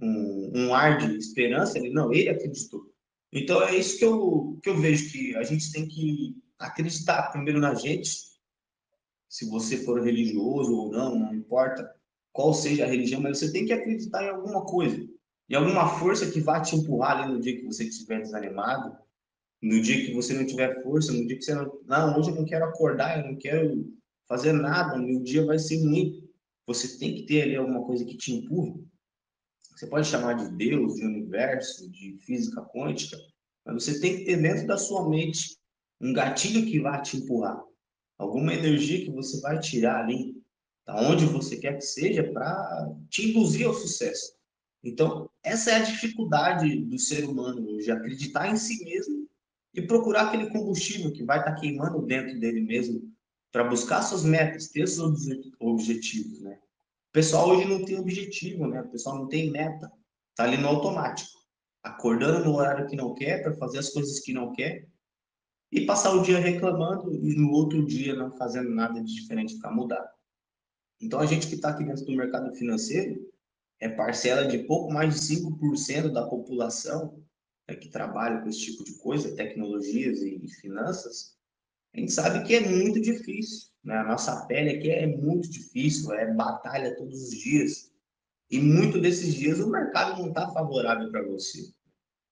um, um ar de esperança, ele não, ele acreditou. Então é isso que eu, que eu vejo que a gente tem que acreditar primeiro na gente, se você for religioso ou não, não importa qual seja a religião, mas você tem que acreditar em alguma coisa, em alguma força que vá te empurrar ali no dia que você estiver desanimado, no dia que você não tiver força, no dia que você não. Não, hoje eu não quero acordar, eu não quero fazer nada, meu dia vai ser ruim. Você tem que ter ali alguma coisa que te empurre. Você pode chamar de Deus, de universo, de física quântica, mas você tem que ter dentro da sua mente um gatilho que vai te empurrar. Alguma energia que você vai tirar ali, da onde você quer que seja, para te induzir ao sucesso. Então, essa é a dificuldade do ser humano hoje, acreditar em si mesmo e procurar aquele combustível que vai estar tá queimando dentro dele mesmo para buscar suas metas, ter seus objetivos, né? O pessoal hoje não tem objetivo, né? O pessoal não tem meta, tá ali no automático, acordando no horário que não quer para fazer as coisas que não quer e passar o dia reclamando e no outro dia não fazendo nada de diferente para mudar. Então a gente que está aqui dentro do mercado financeiro é parcela de pouco mais de 5% da população é, que trabalham com esse tipo de coisa, tecnologias e, e finanças, a gente sabe que é muito difícil. Né? A nossa pele aqui é muito difícil, é batalha todos os dias. E muito desses dias o mercado não está favorável para você.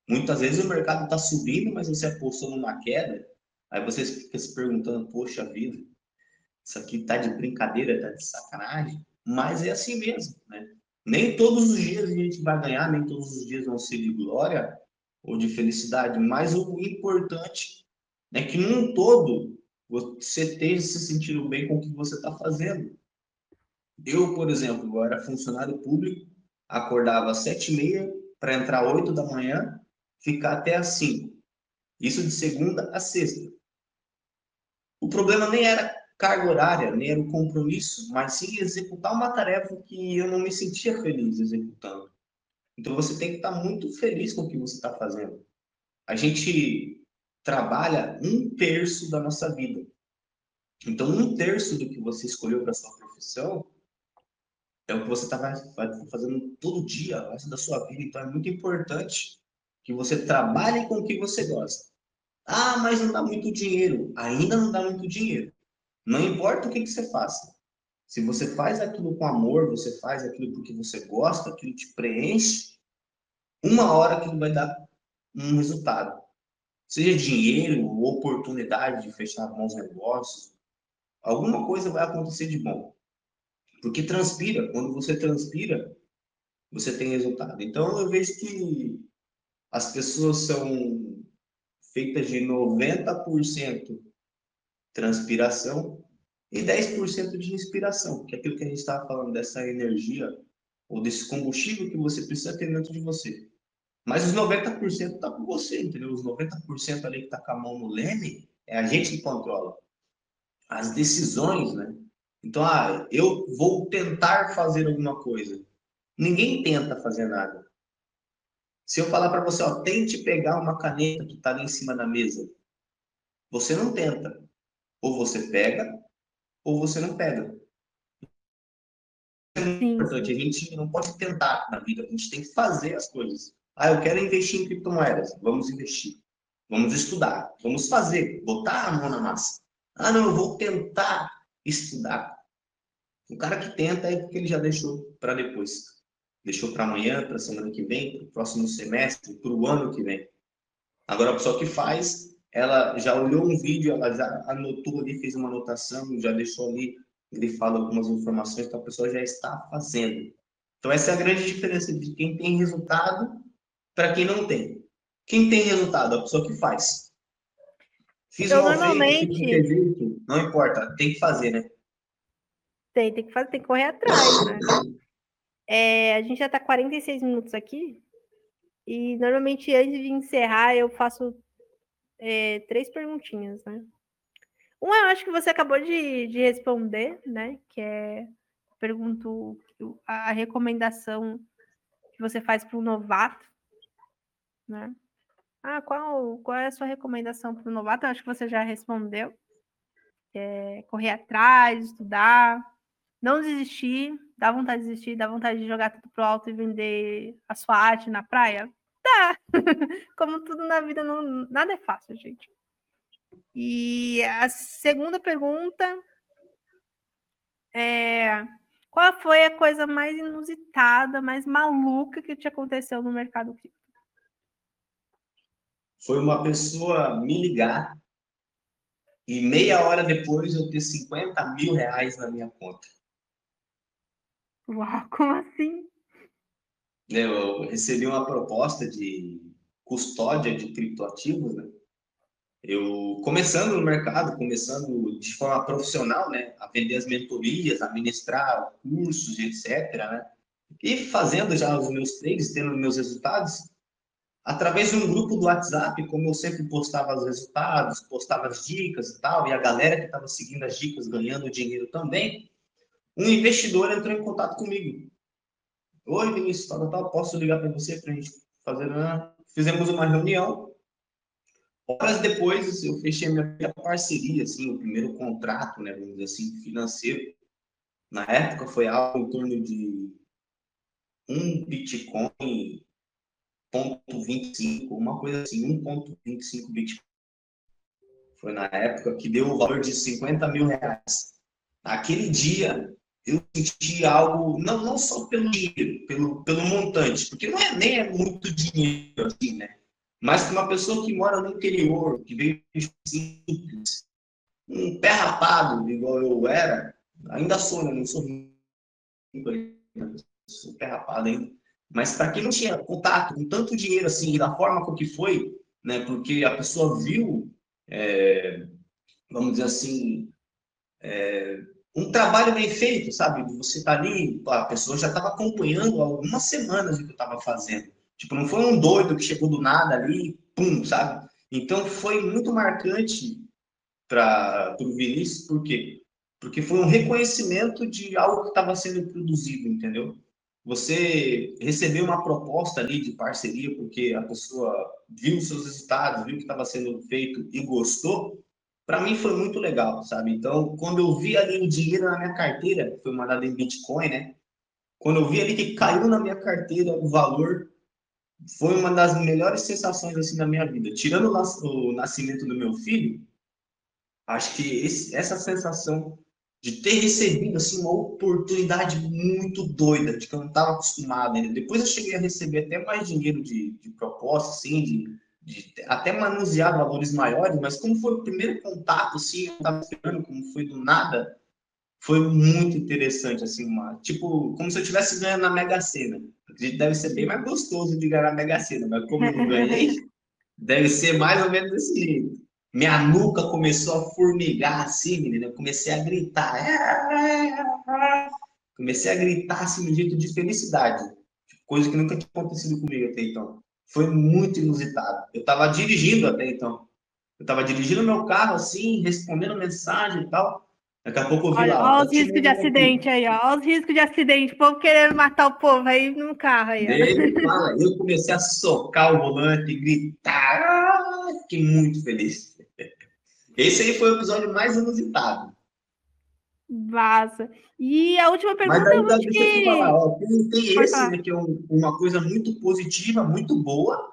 Muitas vezes o mercado está subindo, mas você apostou numa queda. Aí você fica se perguntando: poxa vida, isso aqui está de brincadeira, está de sacanagem. Mas é assim mesmo, né? Nem todos os dias a gente vai ganhar, nem todos os dias vão ser de glória, ou de felicidade, mas o importante é que num todo você esteja se sentindo bem com o que você está fazendo. Eu, por exemplo, eu era funcionário público, acordava às sete e meia para entrar às oito da manhã, ficar até às cinco. Isso de segunda a sexta. O problema nem era carga horária, nem era o compromisso, mas sim executar uma tarefa que eu não me sentia feliz executando. Então você tem que estar muito feliz com o que você está fazendo. A gente trabalha um terço da nossa vida. Então, um terço do que você escolheu para sua profissão é o que você está fazendo todo dia, o resto da sua vida. Então, é muito importante que você trabalhe com o que você gosta. Ah, mas não dá muito dinheiro. Ainda não dá muito dinheiro. Não importa o que, que você faça. Se você faz aquilo com amor, você faz aquilo porque você gosta, aquilo te preenche, uma hora aquilo vai dar um resultado. Seja dinheiro, oportunidade de fechar bons negócios, alguma coisa vai acontecer de bom. Porque transpira, quando você transpira, você tem resultado. Então eu vejo que as pessoas são feitas de 90% transpiração e 10% de inspiração, que é aquilo que a gente estava falando, dessa energia ou desse combustível que você precisa ter dentro de você. Mas os 90% está com você, entendeu? Os 90% ali que está com a mão no leme, é a gente que controla. As decisões, né? Então, ah, eu vou tentar fazer alguma coisa. Ninguém tenta fazer nada. Se eu falar para você, ó, tente pegar uma caneta que está ali em cima da mesa, você não tenta. Ou você pega, ou você não pega. É importante. A gente não pode tentar na vida, a gente tem que fazer as coisas. Ah, eu quero investir em criptomoedas. Vamos investir. Vamos estudar. Vamos fazer. Botar a mão na massa. Ah, não, eu vou tentar estudar. O cara que tenta é porque ele já deixou para depois. Deixou para amanhã, para semana que vem, para o próximo semestre, para o ano que vem. Agora, a pessoa que faz, ela já olhou um vídeo, ela já anotou ali, fez uma anotação, já deixou ali grifado algumas informações, então a pessoa já está fazendo. Então, essa é a grande diferença de quem tem resultado para quem não tem. Quem tem resultado? A pessoa que faz. Fiz eu normalmente... Jeito, não importa, tem que fazer, né? Tem, tem que fazer, tem que correr atrás, né? É, a gente já está 46 minutos aqui. E normalmente, antes de encerrar, eu faço é, três perguntinhas, né? Uma eu acho que você acabou de, de responder, né? Que é pergunto a recomendação que você faz para o novato, né? Ah, qual, qual é a sua recomendação para o novato? Eu acho que você já respondeu. É, correr atrás, estudar, não desistir, dá vontade de desistir, dá vontade de jogar tudo pro alto e vender a sua arte na praia? Dá! Como tudo na vida, não, nada é fácil, gente. E a segunda pergunta é: qual foi a coisa mais inusitada, mais maluca que te aconteceu no mercado cripto? Foi uma pessoa me ligar e meia hora depois eu ter 50 mil reais na minha conta. Uau, como assim? Eu recebi uma proposta de custódia de criptoativos, né? Eu começando no mercado, começando de forma profissional, né, a vender as mentorias, a ministrar cursos, etc, né? E fazendo já os meus trades, tendo meus resultados, através de um grupo do WhatsApp, como eu sempre postava os resultados, postava as dicas e tal, e a galera que estava seguindo as dicas ganhando dinheiro também, um investidor entrou em contato comigo. Oi, Vinícius, tal, tal, posso ligar para você para a gente fazer. Fizemos uma reunião. Horas depois, eu fechei minha parceria, assim, o primeiro contrato, né, vamos dizer assim, financeiro. Na época foi algo em torno de um Bitcoin ponto 25, uma coisa assim, 1.25 Bitcoin. Foi na época que deu o valor de 50 mil reais. Aquele dia, eu senti algo, não, não só pelo dinheiro, pelo, pelo montante, porque não é nem é muito dinheiro assim, né? Mas para uma pessoa que mora no interior, que veio de simples, um pé rapado, igual eu era, ainda sou, né? Não sou rico sou pé rapado ainda. Mas para quem não tinha contato com tanto dinheiro assim, e da forma com que foi, né? Porque a pessoa viu, é, vamos dizer assim, é, um trabalho bem feito, sabe? Você tá ali, a pessoa já estava acompanhando algumas semanas o que eu estava fazendo. Tipo, não foi um doido que chegou do nada ali, pum, sabe? Então foi muito marcante para o Vinícius, por quê? Porque foi um reconhecimento de algo que estava sendo produzido, entendeu? Você recebeu uma proposta ali de parceria porque a pessoa viu seus resultados, viu que estava sendo feito e gostou, para mim foi muito legal, sabe? Então, quando eu vi ali o dinheiro na minha carteira, foi mandado em Bitcoin, né? Quando eu vi ali que caiu na minha carteira o valor, foi uma das melhores sensações assim da minha vida. Tirando o nascimento do meu filho, acho que esse, essa sensação de ter recebido assim uma oportunidade muito doida, de que eu não estava acostumado. Depois eu cheguei a receber até mais dinheiro de, de proposta, assim, de, de, até manusear valores maiores, mas como foi o primeiro contato, assim, eu estava esperando, como foi do nada, foi muito interessante, assim, uma, tipo, como se eu estivesse ganhando na Mega Sena. Acredito deve ser bem mais gostoso de ganhar na Mega Sena, mas como eu não ganhei, deve ser mais ou menos desse jeito. Minha nuca começou a formigar assim, menina. Eu comecei a gritar. Comecei a gritar assim, de um jeito de felicidade. Coisa que nunca tinha acontecido comigo até então. Foi muito inusitado. Eu estava dirigindo até então. Eu estava dirigindo meu carro assim, respondendo mensagem e tal. Daqui a pouco eu vi olha, lá. Olha os riscos de acidente aí, ó. Olha os riscos de acidente. O povo querendo matar o povo aí no carro aí. fala, eu comecei a socar o volante, gritar. Ah, fiquei muito feliz. Esse aí foi o episódio mais inusitado. Vaza. E a última pergunta Mas ainda deixa que... falar, ó, tem, tem esse né, que é um, uma coisa muito positiva, muito boa,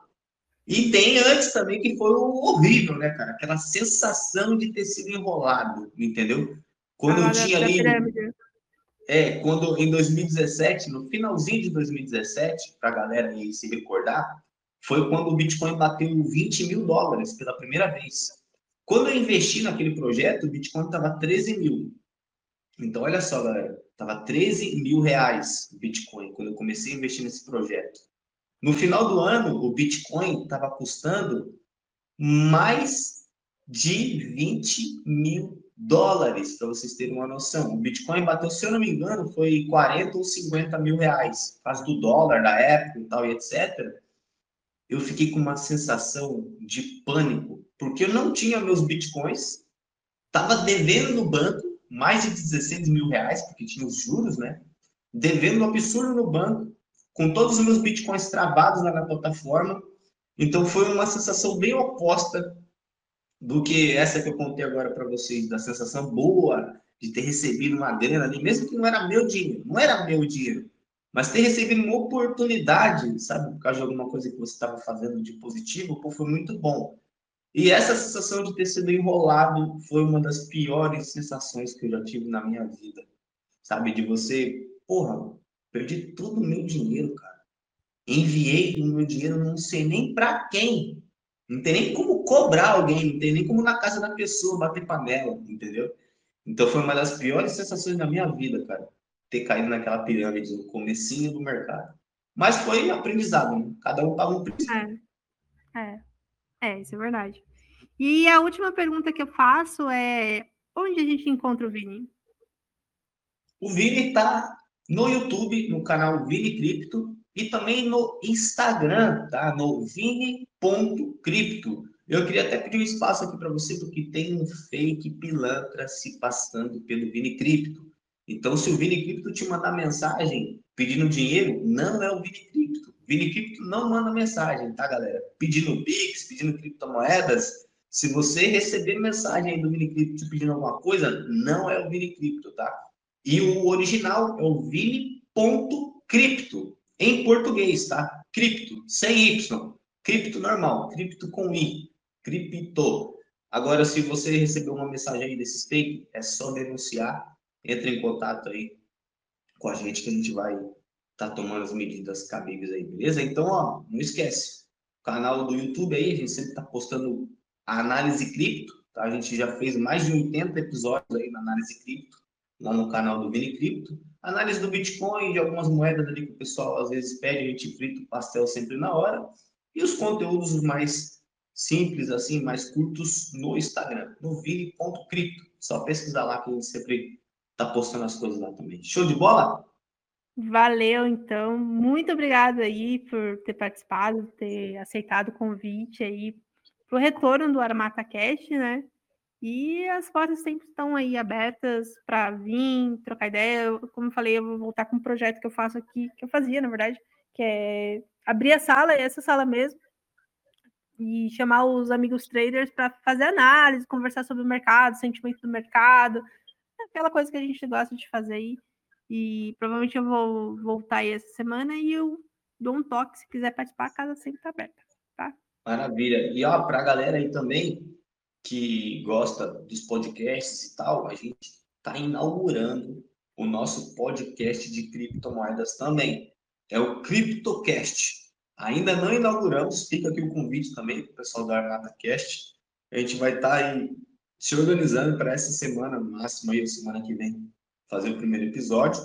e tem antes também que foi horrível, né, cara? Aquela sensação de ter sido enrolado, entendeu? Quando ah, eu tinha ali. É, quando em 2017, no finalzinho de 2017, para a galera aí se recordar, foi quando o Bitcoin bateu 20 mil dólares pela primeira vez. Quando eu investi naquele projeto, o Bitcoin estava 13 mil. Então, olha só, galera, estava 13 mil reais o Bitcoin quando eu comecei a investir nesse projeto. No final do ano, o Bitcoin estava custando mais de 20 mil dólares, para vocês terem uma noção. O Bitcoin bateu, se eu não me engano, foi 40 ou 50 mil reais, causa do dólar da época e tal, e etc. Eu fiquei com uma sensação de pânico, porque eu não tinha meus Bitcoins, estava devendo no banco mais de 16 mil reais, porque tinha os juros, né? Devendo um absurdo no banco, com todos os meus Bitcoins travados na plataforma. Então foi uma sensação bem oposta do que essa que eu contei agora para vocês, da sensação boa de ter recebido uma grana ali, mesmo que não era meu dinheiro, não era meu dinheiro, mas ter recebido uma oportunidade, sabe, por causa de alguma coisa que você estava fazendo de positivo, pô, foi muito bom. E essa sensação de ter sido enrolado foi uma das piores sensações que eu já tive na minha vida, sabe, de você, porra, perdi todo o meu dinheiro, cara. Enviei o meu dinheiro, não sei nem para quem, não tem nem como cobrar alguém, não tem nem como na casa da pessoa bater panela, entendeu? Então foi uma das piores sensações da minha vida, cara, ter caído naquela pirâmide no comecinho do mercado. Mas foi aprendizado, né? Cada um paga um preço. É. é. É, isso é verdade. E a última pergunta que eu faço é: onde a gente encontra o Vini? O Vini está no YouTube, no canal Vini Cripto, e também no Instagram, tá? No vini.cripto. Eu queria até pedir um espaço aqui para você, porque tem um fake pilantra se passando pelo Vini Cripto. Então, se o Vini Cripto te mandar mensagem pedindo dinheiro, não é o Vini Cripto. Vini Cripto não manda mensagem, tá, galera? Pedindo Pix, pedindo criptomoedas. Se você receber mensagem aí do Vini Cripto pedindo alguma coisa, não é o Vini Cripto, tá? E o original é o vini.cripto. Em português, tá? Cripto, sem Y. Cripto normal, cripto com I. Cripto. Agora, se você recebeu uma mensagem aí desses fake, é só denunciar. Entre em contato aí com a gente que a gente vai tá tomando as medidas cabíveis aí, beleza? Então, ó, não esquece. O canal do YouTube aí, a gente sempre está postando a análise cripto. Tá? A gente já fez mais de 80 episódios aí na análise cripto, lá no canal do Vini Cripto. Análise do Bitcoin, de algumas moedas ali que o pessoal às vezes pede, a gente frita o pastel sempre na hora. E os conteúdos mais simples, assim, mais curtos no Instagram, no vini.cripto. Só pesquisar lá que a gente sempre tá postando as coisas lá também. Show de bola? Valeu, então. Muito obrigado aí por ter participado, ter aceitado o convite aí para o retorno do Armata Cash, né? E as portas sempre estão aí abertas para vir, trocar ideia. Eu, como eu falei, eu vou voltar com um projeto que eu faço aqui, que eu fazia, na verdade, que é abrir a sala, essa sala mesmo, e chamar os amigos traders para fazer análise, conversar sobre o mercado, sentimento do mercado, aquela coisa que a gente gosta de fazer aí. E provavelmente eu vou voltar aí essa semana e eu dou um toque se quiser participar, a casa sempre está aberta, tá? Maravilha. E ó, para a galera aí também que gosta dos podcasts e tal, a gente está inaugurando o nosso podcast de criptomoedas também. É o CryptoCast. Ainda não inauguramos, fica aqui o convite também para o pessoal da ArmataCast. A gente vai estar tá aí se organizando para essa semana, no máximo aí, semana que vem, fazer o primeiro episódio.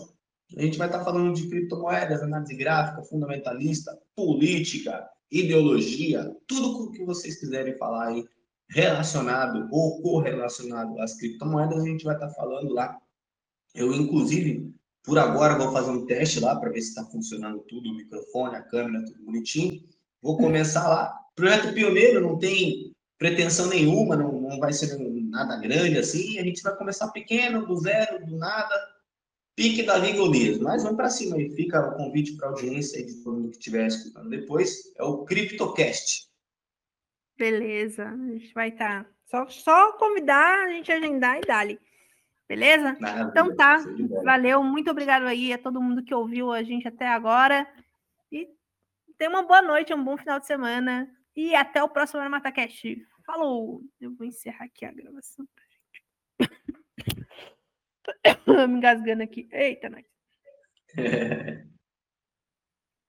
A gente vai estar falando de criptomoedas, análise gráfica, fundamentalista, política, ideologia, tudo o que vocês quiserem falar aí relacionado ou correlacionado às criptomoedas, a gente vai estar falando lá. Eu, inclusive, por agora, vou fazer um teste lá para ver se está funcionando tudo, o microfone, a câmera, tudo bonitinho. Vou começar lá. Projeto pioneiro, não tem pretensão nenhuma, não, não vai ser nada grande assim. A gente vai começar pequeno, do zero, do nada. Pique da Vigolias. Mas vamos para cima aí. Fica o convite para a audiência de todo mundo que estiver escutando depois. É o CryptoCast. Beleza. A gente vai estar. Tá... Só, só convidar, a gente agendar e dali. Beleza? Maravilha, então tá. Valeu. Muito obrigado aí a todo mundo que ouviu a gente até agora. E tenha uma boa noite, um bom final de semana. E até o próximo ArmataCast. Falou! Eu vou encerrar aqui a gravação pra gente. Me engasgando aqui. Eita, nós.